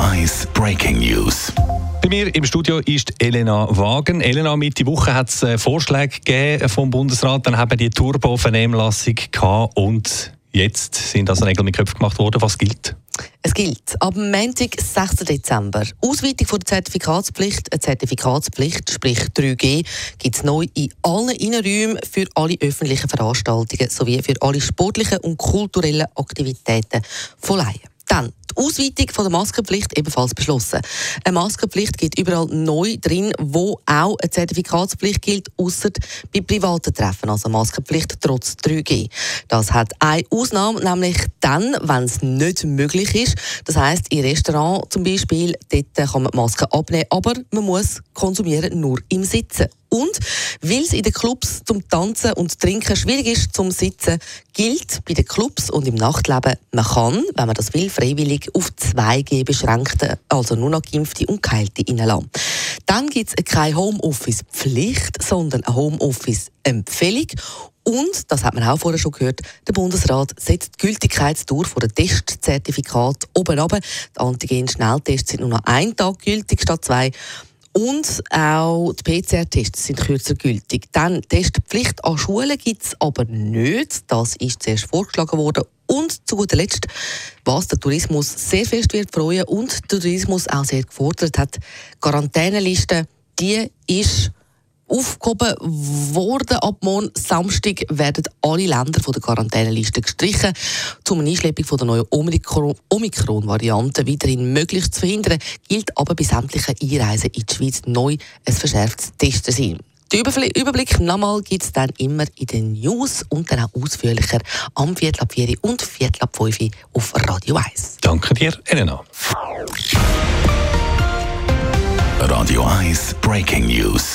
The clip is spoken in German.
1 Breaking News. Bei mir im Studio ist Elena Wagen. Elena, Mitte Woche hat es äh, Vorschläge gegeben vom Bundesrat. Dann haben wir die Turbo-Vernehmlassung gehabt und jetzt sind also Regeln mit Köpfen gemacht worden. Was gilt? Es gilt ab Montag, 6. Dezember. Ausweitung von der Zertifikatspflicht. Eine Zertifikatspflicht, sprich 3G, gibt es neu in allen Innenräumen für alle öffentlichen Veranstaltungen sowie für alle sportlichen und kulturellen Aktivitäten von Laien. Dann die Ausweitung von der Maskenpflicht ebenfalls beschlossen. Eine Maskenpflicht gibt überall neu drin, wo auch eine Zertifikatspflicht gilt, außer bei privaten Treffen, also Maskenpflicht trotz 3G. Das hat eine Ausnahme, nämlich dann, wenn es nicht möglich ist. Das heißt, im Restaurant zum Beispiel, dort kann man die Maske abnehmen, aber man muss konsumieren nur im Sitzen. Und weil es in den Clubs zum Tanzen und Trinken schwierig ist zum Sitzen, gilt bei den Clubs und im Nachtleben, man kann, wenn man das will, freiwillig auf 2G beschränkte, also nur noch Geimpfte und Geheilte reinlassen. Dann gibt es keine Homeoffice-Pflicht, sondern eine Homeoffice-Empfehlung. Und, das hat man auch vorher schon gehört, der Bundesrat setzt die Gültigkeitsdauer von der Testzertifikat oben ab. Die Antigen-Schnelltests sind nur noch einen Tag gültig statt zwei. Und auch die PCR-Tests sind kürzer gültig. Dann Testpflicht an Schulen gibt es aber nicht. Das ist zuerst vorgeschlagen worden. Und zu guter Letzt, was der Tourismus sehr fest wird freuen und der Tourismus auch sehr gefordert hat, Quarantäneliste, die ist aufgehoben worden. Ab morgen Samstag werden alle Länder von der Quarantäneliste gestrichen, um eine Einschleppung von der neuen Omikron-Variante weiterhin möglich zu verhindern, gilt aber bei sämtlichen Einreisen in die Schweiz neu ein verschärftes Testen Den Überblick nochmal gibt es dann immer in den News und dann auch ausführlicher am Viertel ab 4 und Viertel ab 5 auf Radio 1. Danke dir, Elena. Radio 1 Breaking News.